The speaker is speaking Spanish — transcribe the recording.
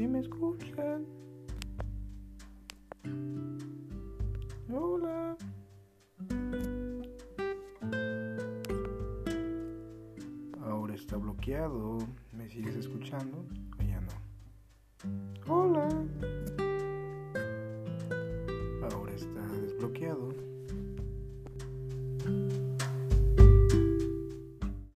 si me escuchan. Hola. Ahora está bloqueado. ¿Me sigues escuchando? O ya no. Hola. Ahora está desbloqueado.